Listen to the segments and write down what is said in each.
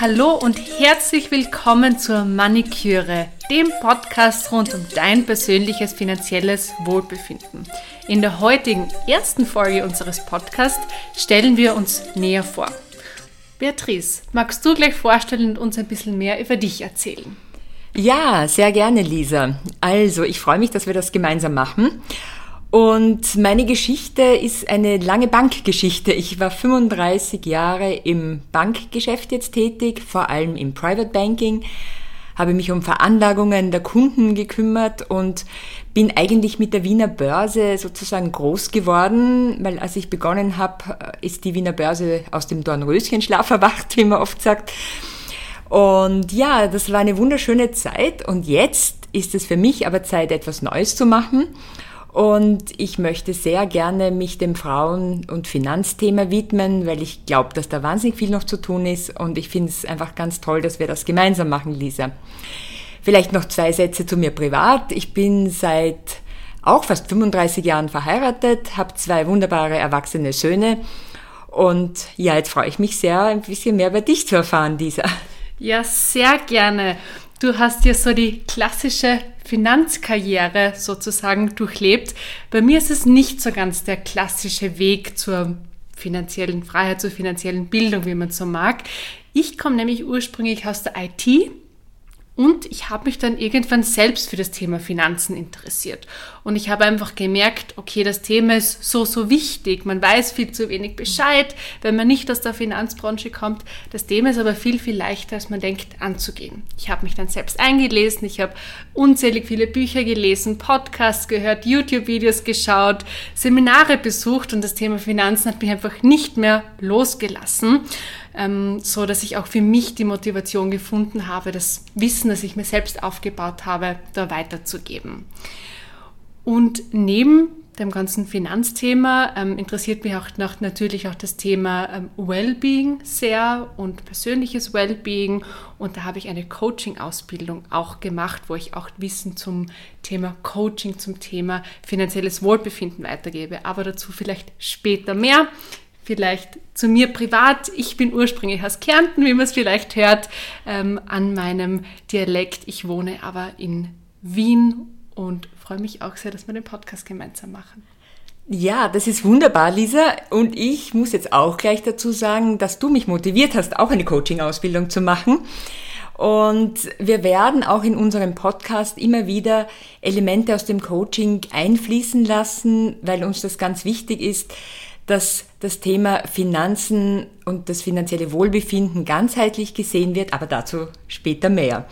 Hallo und herzlich willkommen zur Maniküre, dem Podcast rund um dein persönliches finanzielles Wohlbefinden. In der heutigen ersten Folge unseres Podcasts stellen wir uns näher vor. Beatrice, magst du gleich vorstellen und uns ein bisschen mehr über dich erzählen? Ja, sehr gerne, Lisa. Also, ich freue mich, dass wir das gemeinsam machen. Und meine Geschichte ist eine lange Bankgeschichte. Ich war 35 Jahre im Bankgeschäft jetzt tätig, vor allem im Private Banking, habe mich um Veranlagungen der Kunden gekümmert und bin eigentlich mit der Wiener Börse sozusagen groß geworden, weil als ich begonnen habe, ist die Wiener Börse aus dem Dornröschenschlaf erwacht, wie man oft sagt. Und ja, das war eine wunderschöne Zeit und jetzt ist es für mich aber Zeit, etwas Neues zu machen. Und ich möchte sehr gerne mich dem Frauen- und Finanzthema widmen, weil ich glaube, dass da wahnsinnig viel noch zu tun ist. Und ich finde es einfach ganz toll, dass wir das gemeinsam machen, Lisa. Vielleicht noch zwei Sätze zu mir privat. Ich bin seit auch fast 35 Jahren verheiratet, habe zwei wunderbare erwachsene Söhne. Und ja, jetzt freue ich mich sehr, ein bisschen mehr über dich zu erfahren, Lisa. Ja, sehr gerne. Du hast ja so die klassische Finanzkarriere sozusagen durchlebt. Bei mir ist es nicht so ganz der klassische Weg zur finanziellen Freiheit, zur finanziellen Bildung, wie man so mag. Ich komme nämlich ursprünglich aus der IT und ich habe mich dann irgendwann selbst für das Thema Finanzen interessiert. Und ich habe einfach gemerkt, okay, das Thema ist so, so wichtig. Man weiß viel zu wenig Bescheid, wenn man nicht aus der Finanzbranche kommt. Das Thema ist aber viel, viel leichter, als man denkt, anzugehen. Ich habe mich dann selbst eingelesen. Ich habe unzählig viele Bücher gelesen, Podcasts gehört, YouTube-Videos geschaut, Seminare besucht und das Thema Finanzen hat mich einfach nicht mehr losgelassen ähm, so dass ich auch für mich die Motivation gefunden habe, das Wissen, das ich mir selbst aufgebaut habe, da weiterzugeben. Und neben dem ganzen Finanzthema ähm, interessiert mich auch noch, natürlich auch das Thema ähm, Wellbeing sehr und persönliches Wellbeing. Und da habe ich eine Coaching-Ausbildung auch gemacht, wo ich auch Wissen zum Thema Coaching, zum Thema finanzielles Wohlbefinden weitergebe. Aber dazu vielleicht später mehr. Vielleicht zu mir privat. Ich bin ursprünglich aus Kärnten, wie man es vielleicht hört, ähm, an meinem Dialekt. Ich wohne aber in Wien und freue mich auch sehr, dass wir den Podcast gemeinsam machen. Ja, das ist wunderbar, Lisa. Und ich muss jetzt auch gleich dazu sagen, dass du mich motiviert hast, auch eine Coaching-Ausbildung zu machen. Und wir werden auch in unserem Podcast immer wieder Elemente aus dem Coaching einfließen lassen, weil uns das ganz wichtig ist, dass das Thema Finanzen und das finanzielle Wohlbefinden ganzheitlich gesehen wird, aber dazu später mehr.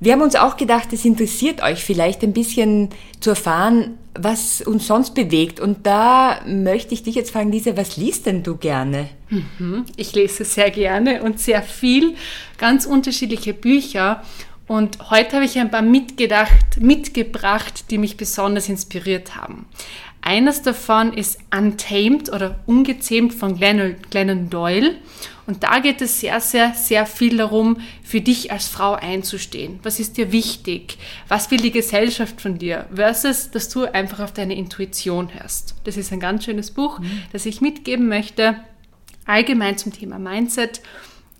Wir haben uns auch gedacht, es interessiert euch vielleicht ein bisschen zu erfahren, was uns sonst bewegt. Und da möchte ich dich jetzt fragen, Lisa, was liest denn du gerne? Mhm. Ich lese sehr gerne und sehr viel, ganz unterschiedliche Bücher. Und heute habe ich ein paar mitgedacht, mitgebracht, die mich besonders inspiriert haben. Eines davon ist Untamed oder Ungezähmt von Glennon Doyle. Und da geht es sehr, sehr, sehr viel darum, für dich als Frau einzustehen. Was ist dir wichtig? Was will die Gesellschaft von dir? Versus, dass du einfach auf deine Intuition hörst. Das ist ein ganz schönes Buch, mhm. das ich mitgeben möchte. Allgemein zum Thema Mindset.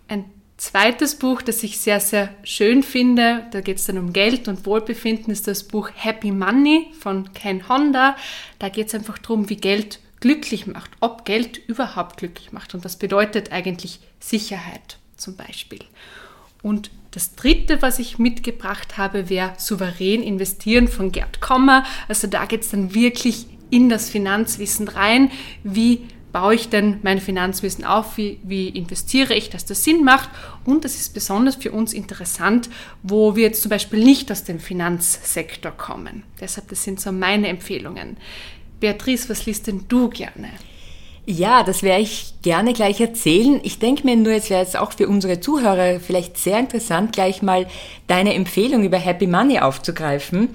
Ein zweites Buch, das ich sehr, sehr schön finde, da geht es dann um Geld und Wohlbefinden, ist das Buch Happy Money von Ken Honda. Da geht es einfach darum, wie Geld glücklich macht, ob Geld überhaupt glücklich macht. Und das bedeutet eigentlich Sicherheit zum Beispiel. Und das dritte, was ich mitgebracht habe, wäre Souverän investieren von Gerd Kommer. Also da geht es dann wirklich in das Finanzwissen rein, wie baue ich denn mein Finanzwissen auf, wie, wie investiere ich, dass das Sinn macht. Und das ist besonders für uns interessant, wo wir jetzt zum Beispiel nicht aus dem Finanzsektor kommen. Deshalb, das sind so meine Empfehlungen. Beatrice, was liest denn du gerne? Ja, das werde ich gerne gleich erzählen. Ich denke mir nur, es wäre jetzt auch für unsere Zuhörer vielleicht sehr interessant, gleich mal deine Empfehlung über Happy Money aufzugreifen.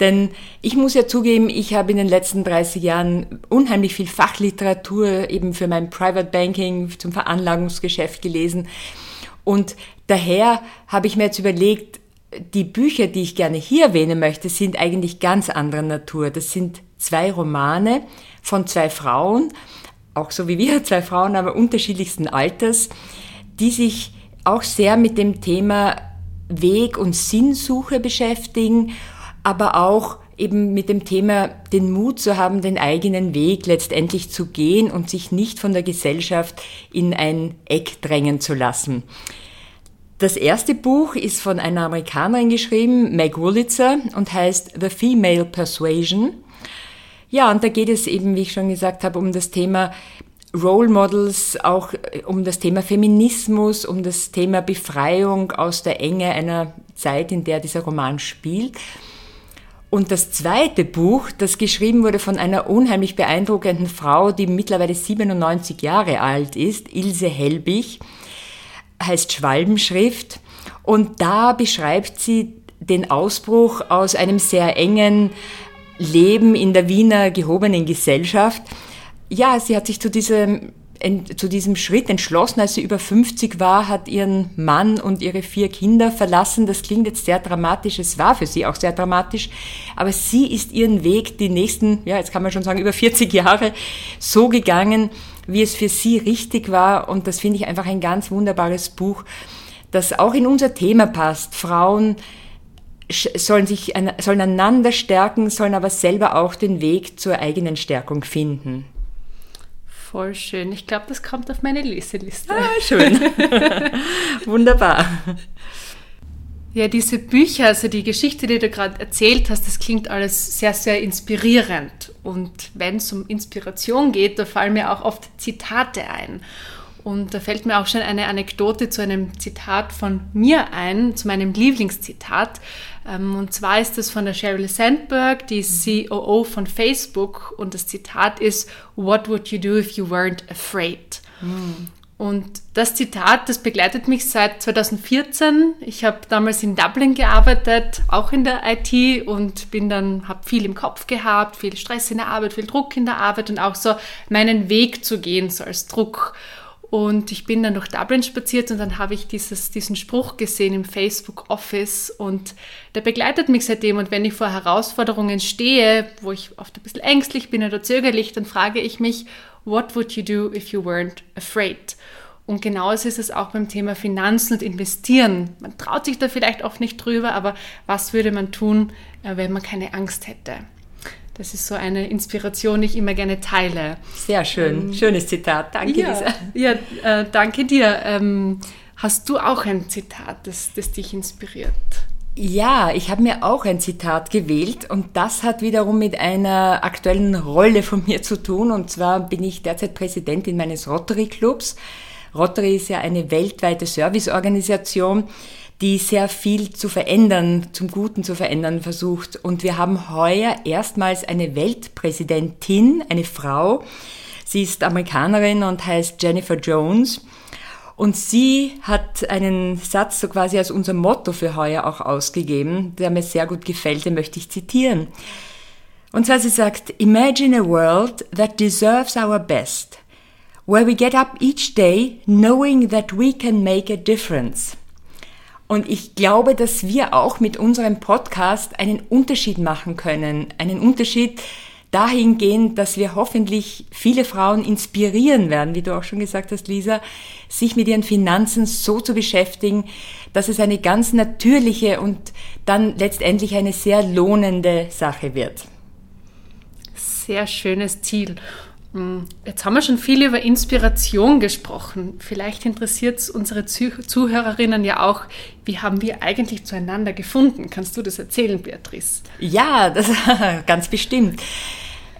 Denn ich muss ja zugeben, ich habe in den letzten 30 Jahren unheimlich viel Fachliteratur eben für mein Private Banking zum Veranlagungsgeschäft gelesen. Und daher habe ich mir jetzt überlegt, die Bücher, die ich gerne hier erwähnen möchte, sind eigentlich ganz anderer Natur. Das sind zwei Romane von zwei Frauen, auch so wie wir, zwei Frauen, aber unterschiedlichsten Alters, die sich auch sehr mit dem Thema Weg- und Sinnsuche beschäftigen, aber auch eben mit dem Thema den Mut zu haben, den eigenen Weg letztendlich zu gehen und sich nicht von der Gesellschaft in ein Eck drängen zu lassen. Das erste Buch ist von einer Amerikanerin geschrieben, Meg Wurlitzer, und heißt The Female Persuasion. Ja, und da geht es eben, wie ich schon gesagt habe, um das Thema Role Models, auch äh, um das Thema Feminismus, um das Thema Befreiung aus der Enge einer Zeit, in der dieser Roman spielt. Und das zweite Buch, das geschrieben wurde von einer unheimlich beeindruckenden Frau, die mittlerweile 97 Jahre alt ist, Ilse Helbig, heißt Schwalbenschrift. Und da beschreibt sie den Ausbruch aus einem sehr engen Leben in der Wiener gehobenen Gesellschaft. Ja, sie hat sich zu diesem, zu diesem Schritt entschlossen, als sie über 50 war, hat ihren Mann und ihre vier Kinder verlassen. Das klingt jetzt sehr dramatisch, es war für sie auch sehr dramatisch, aber sie ist ihren Weg die nächsten, ja, jetzt kann man schon sagen, über 40 Jahre so gegangen, wie es für sie richtig war. Und das finde ich einfach ein ganz wunderbares Buch, das auch in unser Thema passt. Frauen sollen sich, sollen einander stärken, sollen aber selber auch den Weg zur eigenen Stärkung finden. Voll schön. Ich glaube, das kommt auf meine Leseliste. Ah, schön. Wunderbar. Ja, diese Bücher, also die Geschichte, die du gerade erzählt hast, das klingt alles sehr, sehr inspirierend. Und wenn es um Inspiration geht, da fallen mir auch oft Zitate ein. Und da fällt mir auch schon eine Anekdote zu einem Zitat von mir ein, zu meinem Lieblingszitat. Ähm, und zwar ist das von der Sheryl Sandberg, die COO von Facebook. Und das Zitat ist, What would you do if you weren't afraid? Mhm. Und das Zitat, das begleitet mich seit 2014. Ich habe damals in Dublin gearbeitet, auch in der IT und bin dann habe viel im Kopf gehabt, viel Stress in der Arbeit, viel Druck in der Arbeit und auch so meinen Weg zu gehen so als Druck. Und ich bin dann durch Dublin spaziert und dann habe ich dieses, diesen Spruch gesehen im Facebook Office und der begleitet mich seitdem. Und wenn ich vor Herausforderungen stehe, wo ich oft ein bisschen ängstlich bin oder zögerlich, dann frage ich mich, what would you do if you weren't afraid? Und genauso ist es auch beim Thema Finanzen und Investieren. Man traut sich da vielleicht oft nicht drüber, aber was würde man tun, äh, wenn man keine Angst hätte? Das ist so eine Inspiration, die ich immer gerne teile. Sehr schön, ähm, schönes Zitat. Danke, ja, Lisa. Ja, äh, danke dir. Ähm, hast du auch ein Zitat, das, das dich inspiriert? Ja, ich habe mir auch ein Zitat gewählt und das hat wiederum mit einer aktuellen Rolle von mir zu tun. Und zwar bin ich derzeit Präsidentin meines Rotary Clubs. Rotary ist ja eine weltweite Serviceorganisation, die sehr viel zu verändern, zum Guten zu verändern versucht. Und wir haben heuer erstmals eine Weltpräsidentin, eine Frau. Sie ist Amerikanerin und heißt Jennifer Jones. Und sie hat einen Satz so quasi als unser Motto für heuer auch ausgegeben, der mir sehr gut gefällt, den möchte ich zitieren. Und zwar sie sagt, Imagine a world that deserves our best, where we get up each day knowing that we can make a difference. Und ich glaube, dass wir auch mit unserem Podcast einen Unterschied machen können. Einen Unterschied, dahingehend, dass wir hoffentlich viele Frauen inspirieren werden, wie du auch schon gesagt hast, Lisa, sich mit ihren Finanzen so zu beschäftigen, dass es eine ganz natürliche und dann letztendlich eine sehr lohnende Sache wird. Sehr schönes Ziel. Hm, jetzt haben wir schon viel über Inspiration gesprochen. Vielleicht interessiert es unsere Zuhörerinnen ja auch, wie haben wir eigentlich zueinander gefunden? Kannst du das erzählen, Beatrice? Ja, das ganz bestimmt.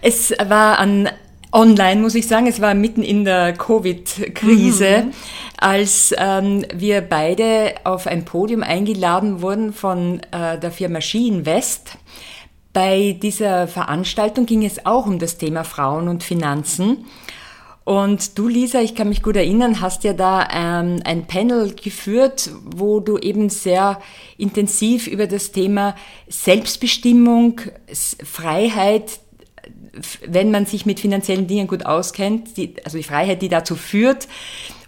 Es war an online, muss ich sagen. Es war mitten in der Covid-Krise, mhm. als ähm, wir beide auf ein Podium eingeladen wurden von äh, der Firma Ski Invest. Bei dieser Veranstaltung ging es auch um das Thema Frauen und Finanzen. Und du, Lisa, ich kann mich gut erinnern, hast ja da ähm, ein Panel geführt, wo du eben sehr intensiv über das Thema Selbstbestimmung, Freiheit, wenn man sich mit finanziellen Dingen gut auskennt, die, also die Freiheit, die dazu führt,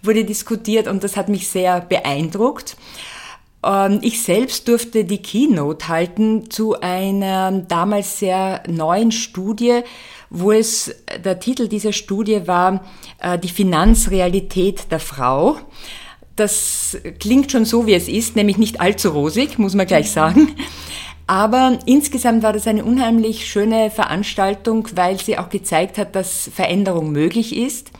wurde diskutiert und das hat mich sehr beeindruckt. Ähm, ich selbst durfte die Keynote halten zu einer damals sehr neuen Studie, wo es, der Titel dieser Studie war, äh, die Finanzrealität der Frau. Das klingt schon so, wie es ist, nämlich nicht allzu rosig, muss man gleich sagen. Aber insgesamt war das eine unheimlich schöne Veranstaltung, weil sie auch gezeigt hat, dass Veränderung möglich ist.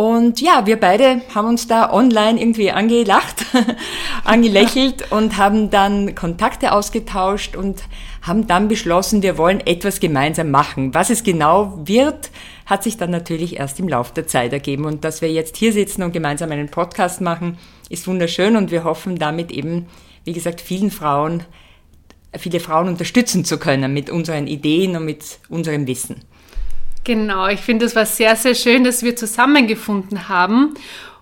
Und ja, wir beide haben uns da online irgendwie angelacht, angelächelt und haben dann Kontakte ausgetauscht und haben dann beschlossen, wir wollen etwas gemeinsam machen. Was es genau wird, hat sich dann natürlich erst im Laufe der Zeit ergeben. Und dass wir jetzt hier sitzen und gemeinsam einen Podcast machen, ist wunderschön und wir hoffen damit eben, wie gesagt, vielen Frauen, viele Frauen unterstützen zu können mit unseren Ideen und mit unserem Wissen. Genau, ich finde, es war sehr, sehr schön, dass wir zusammengefunden haben.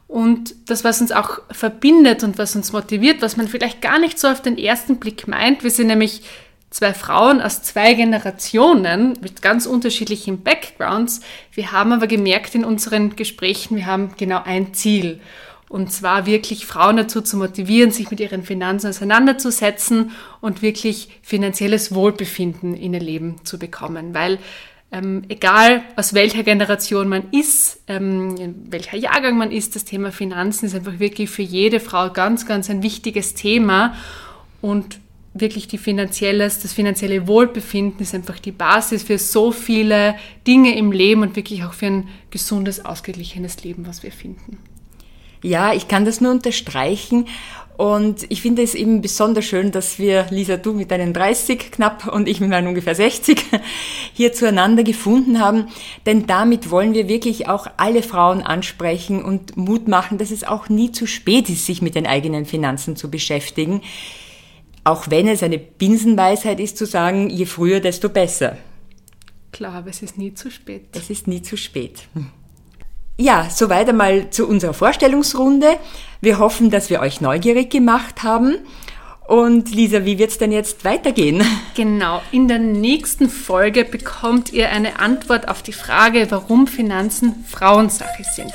Und das, was uns auch verbindet und was uns motiviert, was man vielleicht gar nicht so auf den ersten Blick meint, wir sind nämlich zwei Frauen aus zwei Generationen mit ganz unterschiedlichen Backgrounds. Wir haben aber gemerkt in unseren Gesprächen, wir haben genau ein Ziel. Und zwar wirklich Frauen dazu zu motivieren, sich mit ihren Finanzen auseinanderzusetzen und wirklich finanzielles Wohlbefinden in ihr Leben zu bekommen. Weil ähm, egal aus welcher Generation man ist, ähm, welcher Jahrgang man ist, das Thema Finanzen ist einfach wirklich für jede Frau ganz, ganz ein wichtiges Thema. Und wirklich die finanzielles, das finanzielle Wohlbefinden ist einfach die Basis für so viele Dinge im Leben und wirklich auch für ein gesundes, ausgeglichenes Leben, was wir finden. Ja, ich kann das nur unterstreichen. Und ich finde es eben besonders schön, dass wir, Lisa, du mit deinen 30 knapp und ich mit meinen ungefähr 60 hier zueinander gefunden haben. Denn damit wollen wir wirklich auch alle Frauen ansprechen und Mut machen, dass es auch nie zu spät ist, sich mit den eigenen Finanzen zu beschäftigen. Auch wenn es eine Binsenweisheit ist zu sagen, je früher, desto besser. Klar, aber es ist nie zu spät. Es ist nie zu spät. Ja, soweit einmal zu unserer Vorstellungsrunde. Wir hoffen, dass wir euch neugierig gemacht haben. Und Lisa, wie wird es denn jetzt weitergehen? Genau, in der nächsten Folge bekommt ihr eine Antwort auf die Frage, warum Finanzen Frauensache sind.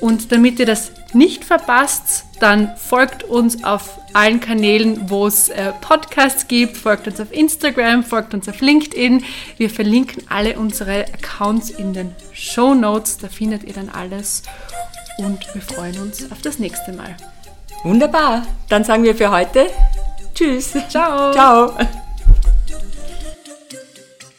Und damit ihr das nicht verpasst, dann folgt uns auf allen Kanälen, wo es äh, Podcasts gibt, folgt uns auf Instagram, folgt uns auf LinkedIn. Wir verlinken alle unsere Accounts in den Show Notes, da findet ihr dann alles und wir freuen uns auf das nächste Mal. Wunderbar, dann sagen wir für heute Tschüss. Ciao. Ciao.